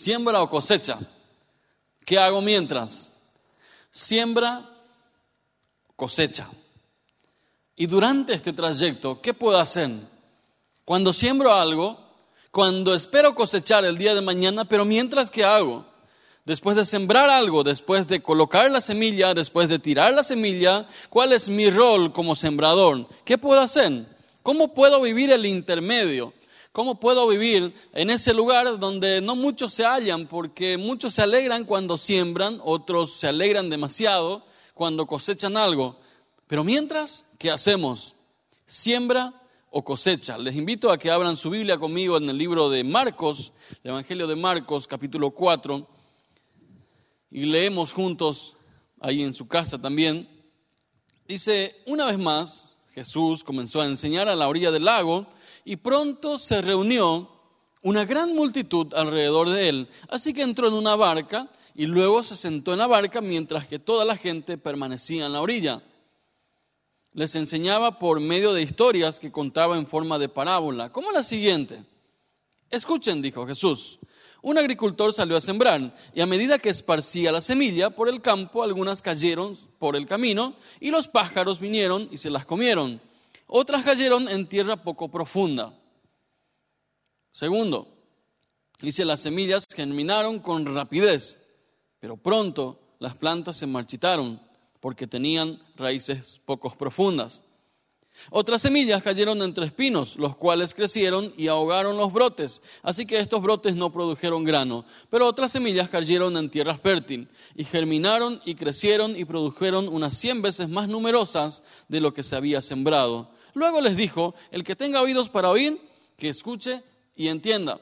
Siembra o cosecha. ¿Qué hago mientras? Siembra, cosecha. Y durante este trayecto, ¿qué puedo hacer? Cuando siembro algo, cuando espero cosechar el día de mañana, pero mientras que hago, después de sembrar algo, después de colocar la semilla, después de tirar la semilla, ¿cuál es mi rol como sembrador? ¿Qué puedo hacer? ¿Cómo puedo vivir el intermedio? ¿Cómo puedo vivir en ese lugar donde no muchos se hallan? Porque muchos se alegran cuando siembran, otros se alegran demasiado cuando cosechan algo. Pero mientras, ¿qué hacemos? Siembra o cosecha. Les invito a que abran su Biblia conmigo en el libro de Marcos, el Evangelio de Marcos, capítulo 4, y leemos juntos ahí en su casa también. Dice, una vez más, Jesús comenzó a enseñar a la orilla del lago y pronto se reunió una gran multitud alrededor de él. Así que entró en una barca y luego se sentó en la barca mientras que toda la gente permanecía en la orilla les enseñaba por medio de historias que contaba en forma de parábola, como la siguiente. Escuchen, dijo Jesús. Un agricultor salió a sembrar y a medida que esparcía la semilla por el campo, algunas cayeron por el camino y los pájaros vinieron y se las comieron. Otras cayeron en tierra poco profunda. Segundo, dice las semillas germinaron con rapidez, pero pronto las plantas se marchitaron porque tenían raíces pocos profundas. Otras semillas cayeron entre espinos, los cuales crecieron y ahogaron los brotes, así que estos brotes no produjeron grano. Pero otras semillas cayeron en tierra fértil y germinaron y crecieron y produjeron unas cien veces más numerosas de lo que se había sembrado. Luego les dijo, el que tenga oídos para oír, que escuche y entienda.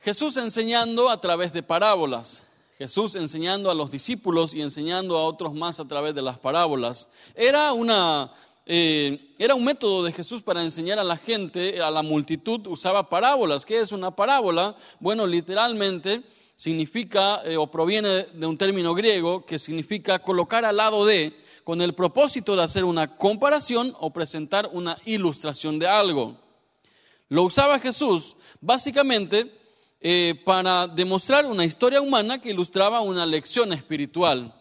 Jesús enseñando a través de parábolas. Jesús enseñando a los discípulos y enseñando a otros más a través de las parábolas. Era, una, eh, era un método de Jesús para enseñar a la gente, a la multitud, usaba parábolas. ¿Qué es una parábola? Bueno, literalmente significa eh, o proviene de un término griego que significa colocar al lado de, con el propósito de hacer una comparación o presentar una ilustración de algo. Lo usaba Jesús básicamente eh, para demostrar una historia humana que ilustraba una lección espiritual.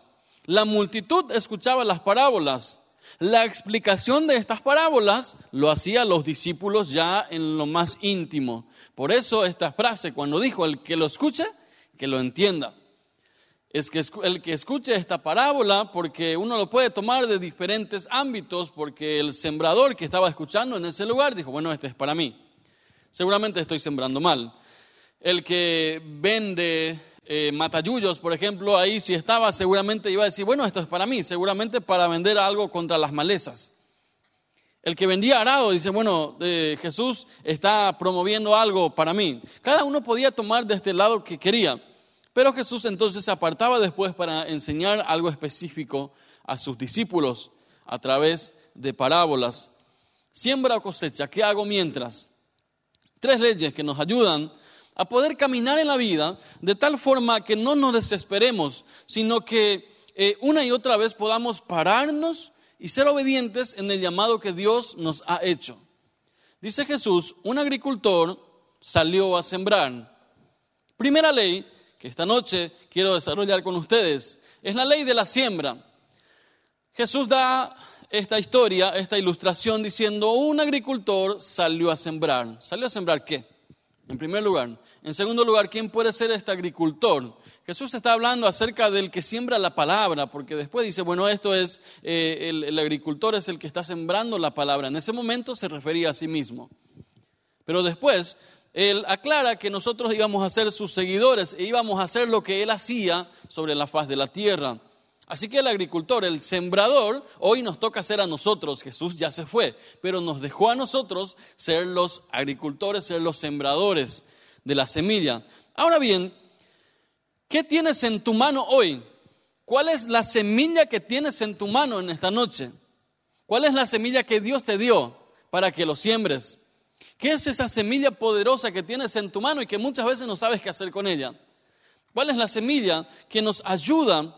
La multitud escuchaba las parábolas. La explicación de estas parábolas lo hacían los discípulos ya en lo más íntimo. Por eso esta frase, cuando dijo el que lo escuche, que lo entienda. Es que el que escuche esta parábola, porque uno lo puede tomar de diferentes ámbitos, porque el sembrador que estaba escuchando en ese lugar dijo, bueno, este es para mí. Seguramente estoy sembrando mal el que vende eh, matayullos, por ejemplo, ahí si estaba seguramente iba a decir, bueno, esto es para mí, seguramente para vender algo contra las malezas. El que vendía arado dice, bueno, eh, Jesús está promoviendo algo para mí. Cada uno podía tomar de este lado que quería, pero Jesús entonces se apartaba después para enseñar algo específico a sus discípulos a través de parábolas. Siembra o cosecha, ¿qué hago mientras? Tres leyes que nos ayudan a poder caminar en la vida de tal forma que no nos desesperemos, sino que eh, una y otra vez podamos pararnos y ser obedientes en el llamado que Dios nos ha hecho. Dice Jesús, un agricultor salió a sembrar. Primera ley esta noche quiero desarrollar con ustedes es la ley de la siembra. Jesús da esta historia, esta ilustración diciendo, un agricultor salió a sembrar. ¿Salió a sembrar qué? En primer lugar, en segundo lugar, ¿quién puede ser este agricultor? Jesús está hablando acerca del que siembra la palabra, porque después dice, bueno, esto es, eh, el, agricultor es el que está sembrando la palabra. En ese momento se refería a sí mismo. Pero después, él aclara que nosotros íbamos a ser sus seguidores e íbamos a hacer lo que él hacía sobre la faz de la tierra. Así que el agricultor, el sembrador, hoy nos toca ser a nosotros. Jesús ya se fue, pero nos dejó a nosotros ser los agricultores, ser los sembradores de la semilla. Ahora bien, ¿qué tienes en tu mano hoy? ¿Cuál es la semilla que tienes en tu mano en esta noche? ¿Cuál es la semilla que Dios te dio para que lo siembres? ¿Qué es esa semilla poderosa que tienes en tu mano y que muchas veces no sabes qué hacer con ella? ¿Cuál es la semilla que nos ayuda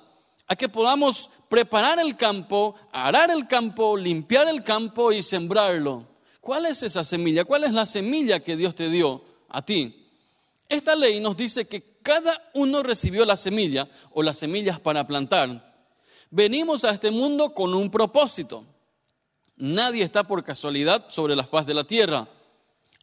a que podamos preparar el campo, arar el campo, limpiar el campo y sembrarlo? ¿Cuál es esa semilla? ¿Cuál es la semilla que Dios te dio a ti? Esta ley nos dice que cada uno recibió la semilla o las semillas para plantar. Venimos a este mundo con un propósito. Nadie está por casualidad sobre la faz de la tierra.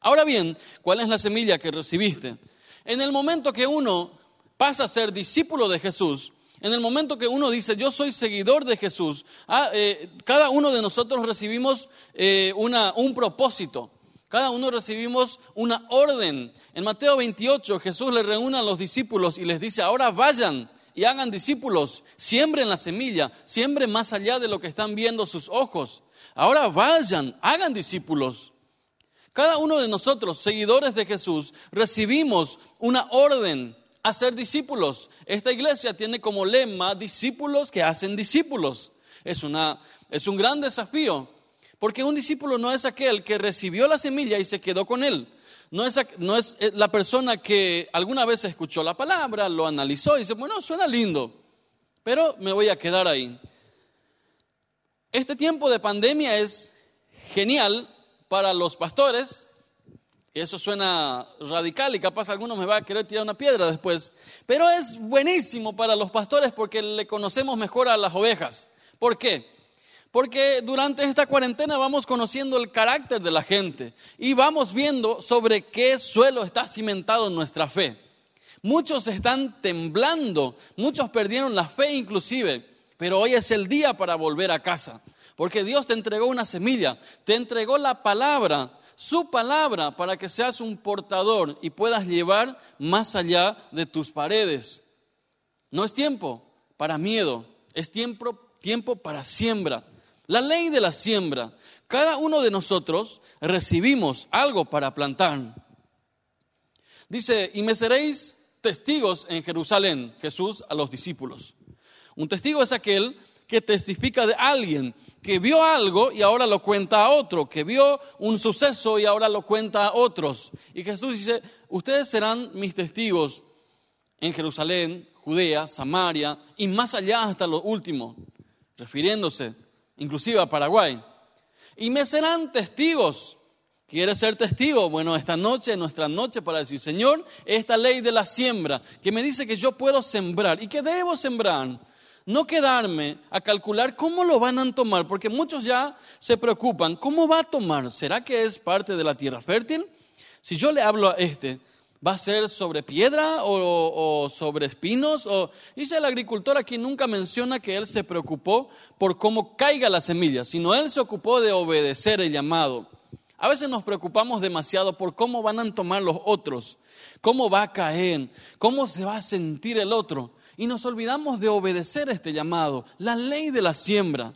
Ahora bien, ¿cuál es la semilla que recibiste? En el momento que uno pasa a ser discípulo de Jesús, en el momento que uno dice, yo soy seguidor de Jesús, ah, eh, cada uno de nosotros recibimos eh, un propósito, cada uno recibimos una orden. En Mateo 28 Jesús le reúne a los discípulos y les dice, ahora vayan y hagan discípulos, siembren la semilla, siembren más allá de lo que están viendo sus ojos. Ahora vayan, hagan discípulos. Cada uno de nosotros, seguidores de Jesús, recibimos una orden a ser discípulos. Esta iglesia tiene como lema discípulos que hacen discípulos. Es, una, es un gran desafío, porque un discípulo no es aquel que recibió la semilla y se quedó con él. No es, no es eh, la persona que alguna vez escuchó la palabra, lo analizó y dice, bueno, suena lindo, pero me voy a quedar ahí. Este tiempo de pandemia es genial para los pastores, eso suena radical y capaz alguno me va a querer tirar una piedra después. Pero es buenísimo para los pastores porque le conocemos mejor a las ovejas. ¿Por qué? Porque durante esta cuarentena vamos conociendo el carácter de la gente y vamos viendo sobre qué suelo está cimentado nuestra fe. Muchos están temblando, muchos perdieron la fe inclusive, pero hoy es el día para volver a casa. Porque Dios te entregó una semilla, te entregó la palabra su palabra para que seas un portador y puedas llevar más allá de tus paredes. No es tiempo para miedo, es tiempo, tiempo para siembra. La ley de la siembra. Cada uno de nosotros recibimos algo para plantar. Dice, y me seréis testigos en Jerusalén, Jesús a los discípulos. Un testigo es aquel que testifica de alguien que vio algo y ahora lo cuenta a otro, que vio un suceso y ahora lo cuenta a otros. Y Jesús dice, ustedes serán mis testigos en Jerusalén, Judea, Samaria y más allá hasta lo último, refiriéndose inclusive a Paraguay. Y me serán testigos. ¿Quieres ser testigo? Bueno, esta noche, nuestra noche, para decir, Señor, esta ley de la siembra, que me dice que yo puedo sembrar y que debo sembrar no quedarme a calcular cómo lo van a tomar, porque muchos ya se preocupan, ¿cómo va a tomar? ¿Será que es parte de la tierra fértil? Si yo le hablo a este, ¿va a ser sobre piedra o, sobre espinos? O, dice el agricultor aquí, nunca menciona que él se preocupó por cómo caiga la semilla, sino él se ocupó de obedecer el llamado. A veces nos preocupamos demasiado por cómo van a tomar los otros, cómo va a caer, cómo se va a sentir el otro y nos olvidamos de obedecer este llamado, la ley de la siembra.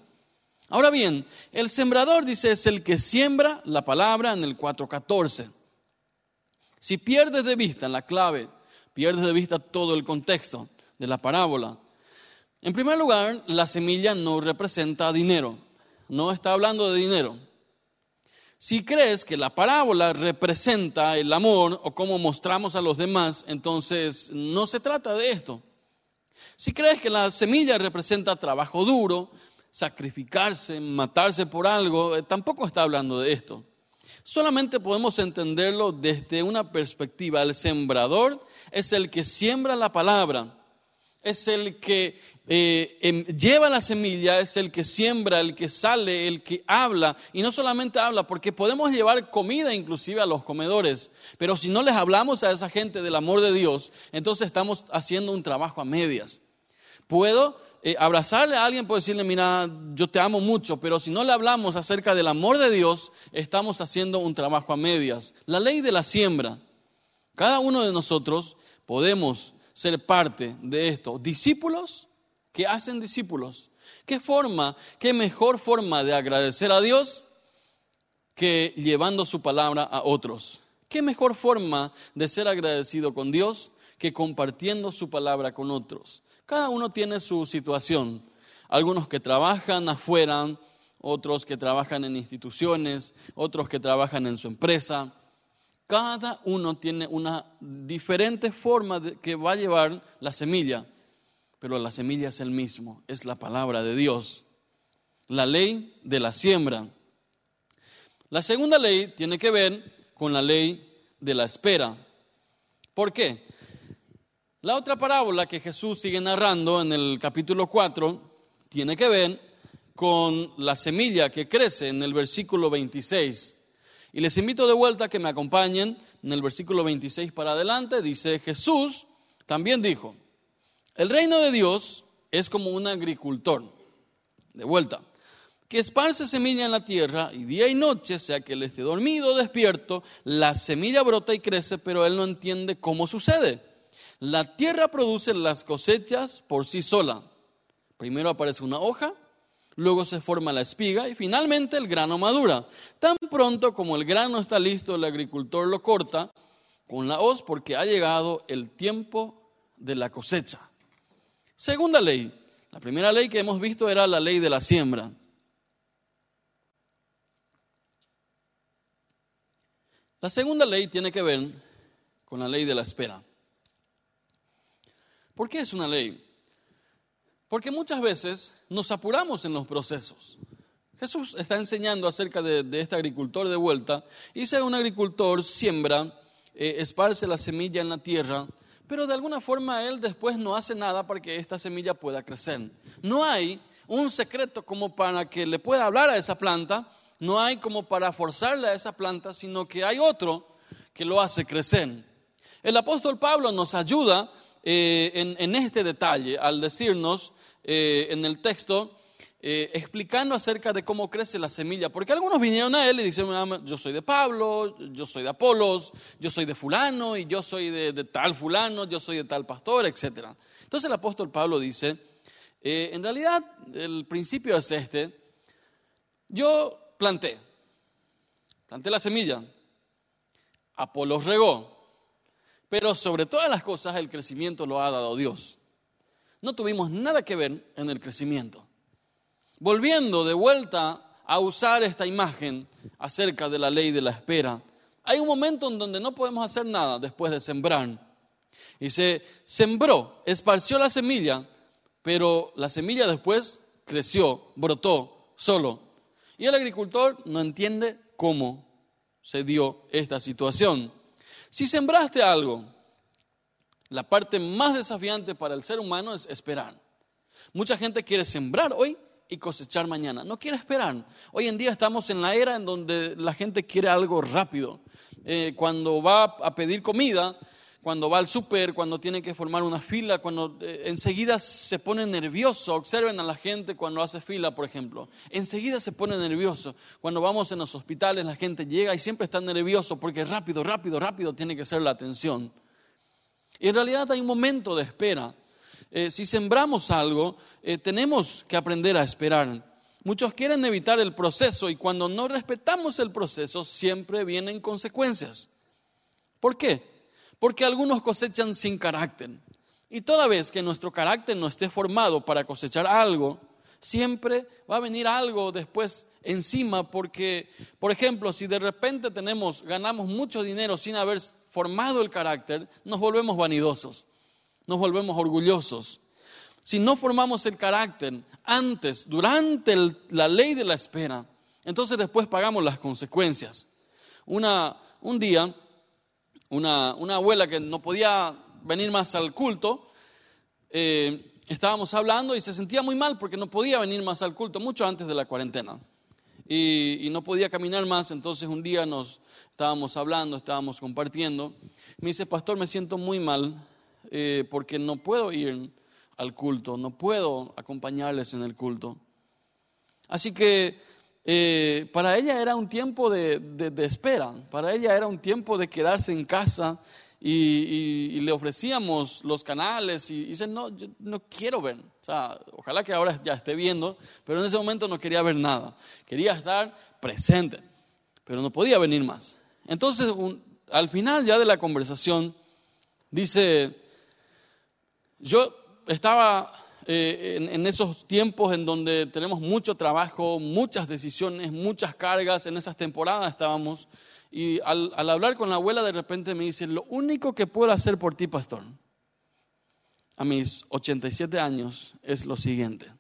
Ahora bien, el sembrador dice es el que siembra la palabra en el 4.14. Si pierdes de vista la clave, pierdes de vista todo el contexto de la parábola. En primer lugar, la semilla no representa dinero, no está hablando de dinero. Si crees que la parábola representa el amor o cómo mostramos a los demás, entonces no se trata de esto. Si crees que la semilla representa trabajo duro, sacrificarse, matarse por algo, eh, tampoco está hablando de esto. Solamente podemos entenderlo desde una perspectiva. El sembrador es el que siembra la palabra, es el que eh, em, lleva la semilla, es el que siembra, el que sale, el que habla. Y no solamente habla, porque podemos llevar comida inclusive a los comedores, pero si no les hablamos a esa gente del amor de Dios, entonces estamos haciendo un trabajo a medias. Puedo eh, abrazarle a alguien, puedo decirle, mira, yo te amo mucho, pero si no le hablamos acerca del amor de Dios, estamos haciendo un trabajo a medias. La ley de la siembra. Cada uno de nosotros podemos ser parte de esto. Discípulos que hacen discípulos. ¿Qué forma, qué mejor forma de agradecer a Dios que llevando su palabra a otros? ¿Qué mejor forma de ser agradecido con Dios que compartiendo su palabra con otros? Cada uno tiene su situación. Algunos que trabajan afuera, otros que trabajan en instituciones, otros que trabajan en su empresa. Cada uno tiene una diferente forma de, que va a llevar la semilla, pero la semilla es el mismo, es la palabra de Dios. La ley de la siembra. La segunda ley tiene que ver con la ley de la espera. ¿Por qué? La otra parábola que Jesús sigue narrando en el capítulo 4 tiene que ver con la semilla que crece en el versículo 26. Y les invito de vuelta a que me acompañen en el versículo 26 para adelante. Dice, Jesús también dijo, el reino de Dios es como un agricultor. De vuelta, que esparce semilla en la tierra y día y noche, sea que él esté dormido o despierto, la semilla brota y crece, pero él no entiende cómo sucede. La tierra produce las cosechas por sí sola. Primero aparece una hoja, luego se forma la espiga y finalmente el grano madura. Tan pronto como el grano está listo, el agricultor lo corta con la hoz porque ha llegado el tiempo de la cosecha. Segunda ley. La primera ley que hemos visto era la ley de la siembra. La segunda ley tiene que ver con la ley de la espera. ¿Por qué es una ley? Porque muchas veces nos apuramos en los procesos. Jesús está enseñando acerca de, este agricultor de vuelta. Si un agricultor siembra, eh, esparce la semilla en la tierra, pero de alguna forma él después no hace nada para que esta semilla pueda crecer. No hay un secreto como para que le pueda hablar a esa planta, no hay como para forzarle a esa planta, sino que hay otro que lo hace crecer. El apóstol Pablo nos ayuda eh, en, este detalle al decirnos eh, en el texto, eh, explicando acerca de cómo crece la semilla, porque algunos vinieron a él y dijeron, yo soy de Pablo, yo soy de Apolos, yo soy de fulano y yo soy de, tal fulano, yo soy de tal pastor, etc. Entonces el apóstol Pablo dice, en realidad el principio es este, yo planté, planté la semilla, Apolos regó, pero sobre todas las cosas el crecimiento lo ha dado Dios. No tuvimos nada que ver en el crecimiento. Volviendo de vuelta a usar esta imagen acerca de la ley de la espera, hay un momento en donde no podemos hacer nada después de sembrar. Y se sembró, esparció la semilla, pero la semilla después creció, brotó solo. Y el agricultor no entiende cómo se dio esta situación. Si sembraste algo, la parte más desafiante para el ser humano es esperar. Mucha gente quiere sembrar hoy y cosechar mañana. No quiere esperar. Hoy en día estamos en la era en donde la gente quiere algo rápido. Eh, cuando va a pedir comida, cuando va al súper, cuando tiene que formar una fila, cuando eh, enseguida se pone nervioso. Observen a la gente cuando hace fila, por ejemplo. Enseguida se pone nervioso. Cuando vamos en los hospitales, la gente llega y siempre está nervioso porque rápido, rápido, rápido tiene que ser la atención. Y en realidad hay un momento de espera. Eh, si sembramos algo, eh, tenemos que aprender a esperar. Muchos quieren evitar el proceso y cuando no respetamos el proceso siempre vienen consecuencias. ¿Por qué? Porque algunos cosechan sin carácter. Y toda vez que nuestro carácter no esté formado para cosechar algo, siempre va a venir algo después encima porque, por ejemplo, si de repente tenemos, ganamos mucho dinero sin haber formado el carácter, nos volvemos vanidosos, nos volvemos orgullosos. Si no formamos el carácter antes, durante la ley de la espera, entonces después pagamos las consecuencias. Una, un día una, abuela que no podía venir más al culto, eh, estábamos hablando y se sentía muy mal porque no podía venir más al culto, mucho antes de la cuarentena. Y, no podía caminar más, entonces un día nos estábamos hablando, estábamos compartiendo. Me dice, pastor, me siento muy mal eh, porque no puedo ir al culto, no puedo acompañarles en el culto. Así que eh, para ella era un tiempo de, espera, para ella era un tiempo de quedarse en casa y, le ofrecíamos los canales y, dice, no, yo no quiero ver, o sea, ojalá que ahora ya esté viendo, pero en ese momento no quería ver nada, quería estar presente, pero no podía venir más. Entonces, al final ya de la conversación, dice, yo estaba eh, en, esos tiempos en donde tenemos mucho trabajo, muchas decisiones, muchas cargas, en esas temporadas estábamos. Y al, al hablar con la abuela de repente me dice, lo único que puedo hacer por ti, pastor, a mis 87 años, es lo siguiente.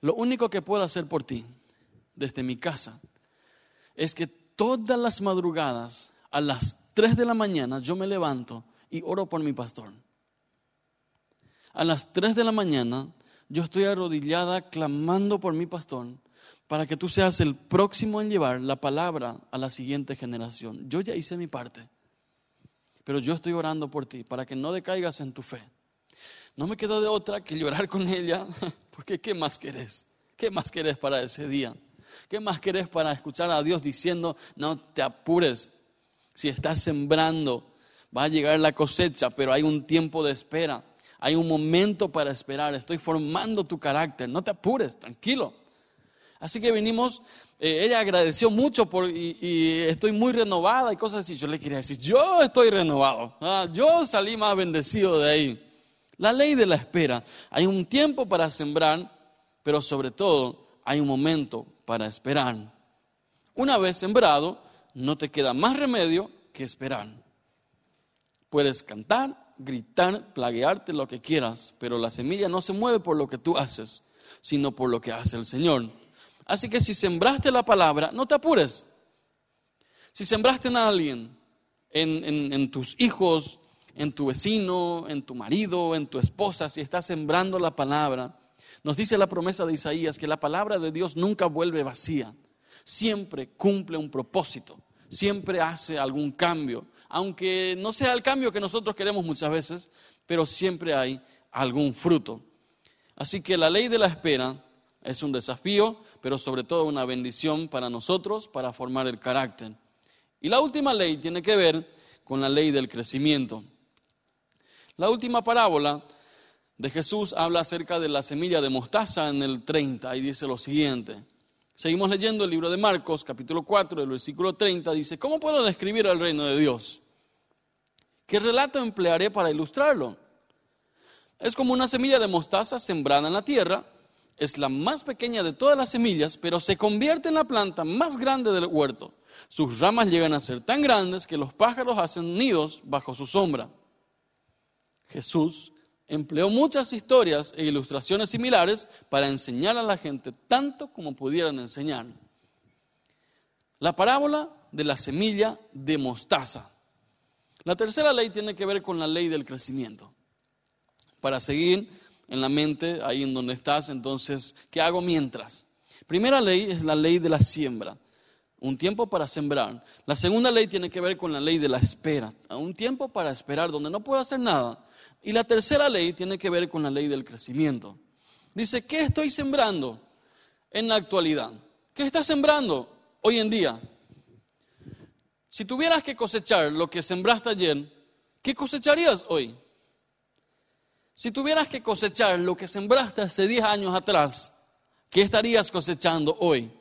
Lo único que puedo hacer por ti desde mi casa es que todas las madrugadas a las 3 de la mañana yo me levanto y oro por mi pastor. A las 3 de la mañana yo estoy arrodillada clamando por mi pastor para que tú seas el próximo en llevar la palabra a la siguiente generación. Yo ya hice mi parte, pero yo estoy orando por ti para que no decaigas en tu fe. No me quedo de otra que llorar con ella, porque ¿qué más querés? ¿Qué más querés para ese día? ¿Qué más querés para escuchar a Dios diciendo, no te apures? Si estás sembrando, va a llegar la cosecha, pero hay un tiempo de espera, hay un momento para esperar, estoy formando tu carácter, no te apures, tranquilo. Así que vinimos, eh, ella agradeció mucho por, y, estoy muy renovada y cosas así. Yo le quería decir, yo estoy renovado, ah, yo salí más bendecido de ahí. La ley de la espera, hay un tiempo para sembrar, pero sobre todo hay un momento para esperar. Una vez sembrado, no te queda más remedio que esperar. Puedes cantar, gritar, plaguearte lo que quieras, pero la semilla no se mueve por lo que tú haces, sino por lo que hace el Señor. Así que si sembraste la palabra, no te apures. Si sembraste en alguien, en, en tus hijos, en tu vecino, en tu marido, en tu esposa, si estás sembrando la palabra, nos dice la promesa de Isaías que la palabra de Dios nunca vuelve vacía, siempre cumple un propósito, siempre hace algún cambio, aunque no sea el cambio que nosotros queremos muchas veces, pero siempre hay algún fruto. Así que la ley de la espera es un desafío, pero sobre todo una bendición para nosotros para formar el carácter. Y la última ley tiene que ver con la ley del crecimiento. La última parábola de Jesús habla acerca de la semilla de mostaza en el 30 y dice lo siguiente. Seguimos leyendo el libro de Marcos, capítulo 4, el versículo 30, dice, ¿cómo puedo describir el reino de Dios? ¿Qué relato emplearé para ilustrarlo? Es como una semilla de mostaza sembrada en la tierra, es la más pequeña de todas las semillas, pero se convierte en la planta más grande del huerto. Sus ramas llegan a ser tan grandes que los pájaros hacen nidos bajo su sombra. Jesús empleó muchas historias e ilustraciones similares para enseñar a la gente tanto como pudieran enseñar. La parábola de la semilla de mostaza. La tercera ley tiene que ver con la ley del crecimiento. Para seguir en la mente, ahí en donde estás, entonces, ¿qué hago mientras? Primera ley es la ley de la siembra, un tiempo para sembrar. La segunda ley tiene que ver con la ley de la espera, un tiempo para esperar donde no puedo hacer nada, y la tercera ley tiene que ver con la ley del crecimiento. Dice, ¿qué estoy sembrando en la actualidad? ¿Qué estás sembrando hoy en día? Si tuvieras que cosechar lo que sembraste ayer, ¿qué cosecharías hoy? Si tuvieras que cosechar lo que sembraste hace 10 años atrás, ¿qué estarías cosechando hoy?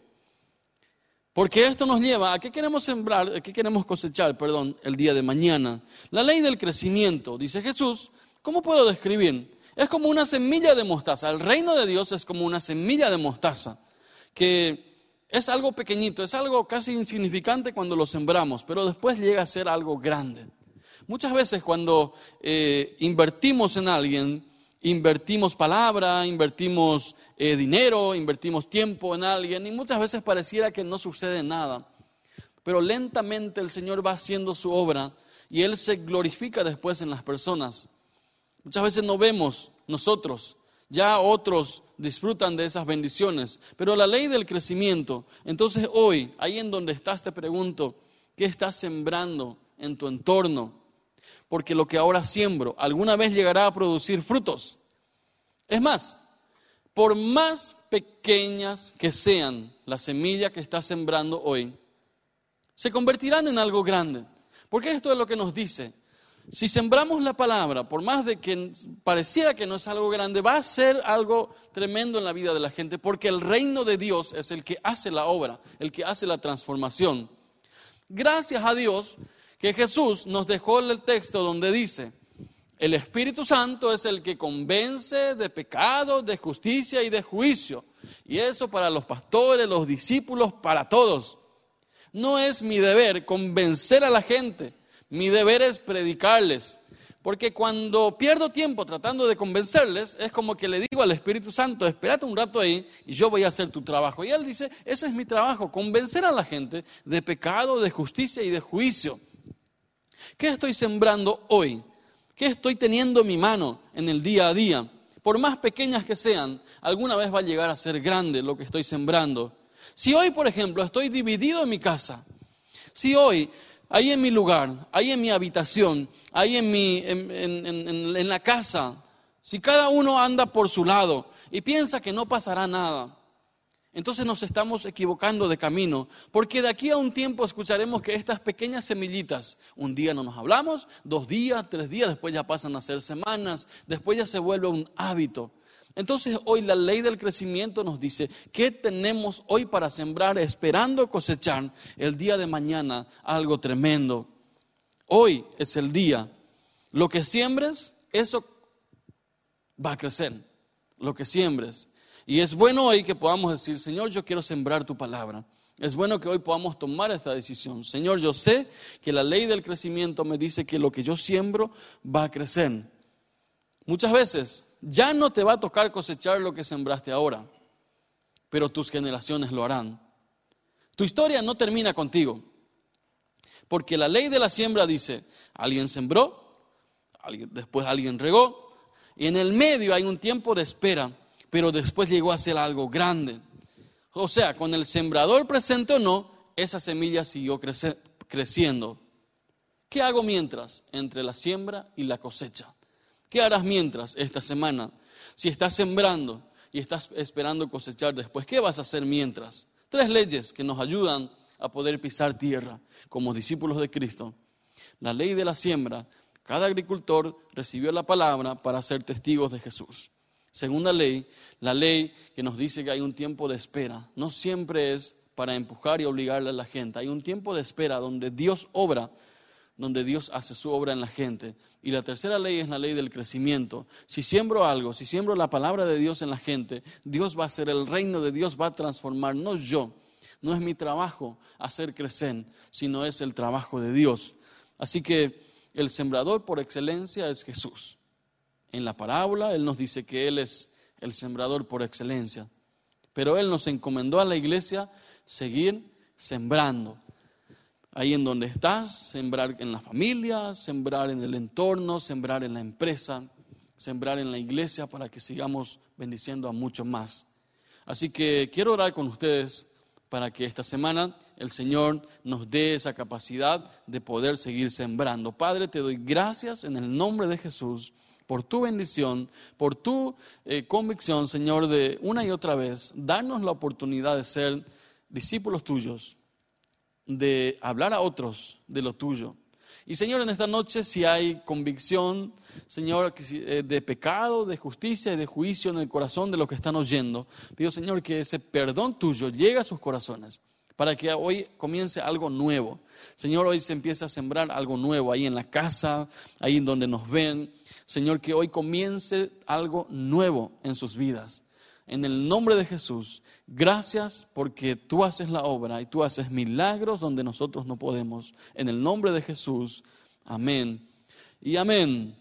Porque esto nos lleva a qué queremos sembrar, a qué queremos cosechar, perdón, el día de mañana. La ley del crecimiento, dice Jesús, ¿Cómo puedo describir? Es como una semilla de mostaza. El reino de Dios es como una semilla de mostaza, que es algo pequeñito, es algo casi insignificante cuando lo sembramos, pero después llega a ser algo grande. Muchas veces cuando eh, invertimos en alguien, invertimos palabra, invertimos eh, dinero, invertimos tiempo en alguien y muchas veces pareciera que no sucede nada. Pero lentamente el Señor va haciendo su obra y Él se glorifica después en las personas. Muchas veces no vemos nosotros, ya otros disfrutan de esas bendiciones, pero la ley del crecimiento, entonces hoy, ahí en donde estás, te pregunto, ¿qué estás sembrando en tu entorno? Porque lo que ahora siembro alguna vez llegará a producir frutos. Es más, por más pequeñas que sean las semillas que estás sembrando hoy, se convertirán en algo grande. Porque esto es lo que nos dice si sembramos la palabra, por más de que pareciera que no es algo grande, va a ser algo tremendo en la vida de la gente, porque el reino de Dios es el que hace la obra, el que hace la transformación. Gracias a Dios que Jesús nos dejó el texto donde dice, el Espíritu Santo es el que convence de pecado, de justicia y de juicio. Y eso para los pastores, los discípulos, para todos. No es mi deber convencer a la gente mi deber es predicarles. Porque cuando pierdo tiempo tratando de convencerles, es como que le digo al Espíritu Santo, espérate un rato ahí y yo voy a hacer tu trabajo. Y él dice, ese es mi trabajo, convencer a la gente de pecado, de justicia y de juicio. ¿Qué estoy sembrando hoy? ¿Qué estoy teniendo en mi mano en el día a día? Por más pequeñas que sean, alguna vez va a llegar a ser grande lo que estoy sembrando. Si hoy, por ejemplo, estoy dividido en mi casa, si hoy, ahí en mi lugar, ahí en mi habitación, ahí en, mi, en, la casa, si cada uno anda por su lado y piensa que no pasará nada, entonces nos estamos equivocando de camino, porque de aquí a un tiempo escucharemos que estas pequeñas semillitas, un día no nos hablamos, dos días, tres días, después ya pasan a ser semanas, después ya se vuelve un hábito. Entonces hoy la ley del crecimiento nos dice, ¿qué tenemos hoy para sembrar esperando cosechar el día de mañana algo tremendo? Hoy es el día. Lo que siembres, eso va a crecer. Lo que siembres. Y es bueno hoy que podamos decir, Señor, yo quiero sembrar tu palabra. Es bueno que hoy podamos tomar esta decisión. Señor, yo sé que la ley del crecimiento me dice que lo que yo siembro va a crecer. Muchas veces ya no te va a tocar cosechar lo que sembraste ahora, pero tus generaciones lo harán. Tu historia no termina contigo, porque la ley de la siembra dice, alguien sembró, después alguien regó, y en el medio hay un tiempo de espera pero después llegó a ser algo grande. O sea, con el sembrador presente o no, esa semilla siguió creciendo. ¿Qué hago mientras entre la siembra y la cosecha? ¿Qué harás mientras esta semana? Si estás sembrando y estás esperando cosechar después, ¿qué vas a hacer mientras? Tres leyes que nos ayudan a poder pisar tierra como discípulos de Cristo. La ley de la siembra. Cada agricultor recibió la palabra para ser testigos de Jesús. Segunda ley, la ley que nos dice que hay un tiempo de espera. No siempre es para empujar y obligarle a la gente. Hay un tiempo de espera donde Dios obra, donde Dios hace su obra en la gente. Y la tercera ley es la ley del crecimiento. Si siembro algo, si siembro la palabra de Dios en la gente, Dios va a hacer, el reino de Dios va a transformar, no yo. No es mi trabajo hacer crecer, sino es el trabajo de Dios. Así que el sembrador por excelencia es Jesús. En la parábola Él nos dice que Él es el sembrador por excelencia, pero Él nos encomendó a la iglesia seguir sembrando. Ahí en donde estás, sembrar en la familia, sembrar en el entorno, sembrar en la empresa, sembrar en la iglesia para que sigamos bendiciendo a muchos más. Así que quiero orar con ustedes para que esta semana el Señor nos dé esa capacidad de poder seguir sembrando. Padre, te doy gracias en el nombre de Jesús por tu bendición, por tu eh, convicción, Señor, de una y otra vez, darnos la oportunidad de ser discípulos tuyos, de hablar a otros de lo tuyo. Y Señor, en esta noche, si hay convicción, Señor, eh, de pecado, de justicia y de juicio en el corazón de los que están oyendo, pido, Señor, que ese perdón tuyo llegue a sus corazones para que hoy comience algo nuevo. Señor, hoy se empieza a sembrar algo nuevo ahí en la casa, ahí en donde nos ven, Señor, que hoy comience algo nuevo en sus vidas. En el nombre de Jesús, gracias porque tú haces la obra y tú haces milagros donde nosotros no podemos. En el nombre de Jesús, amén y amén.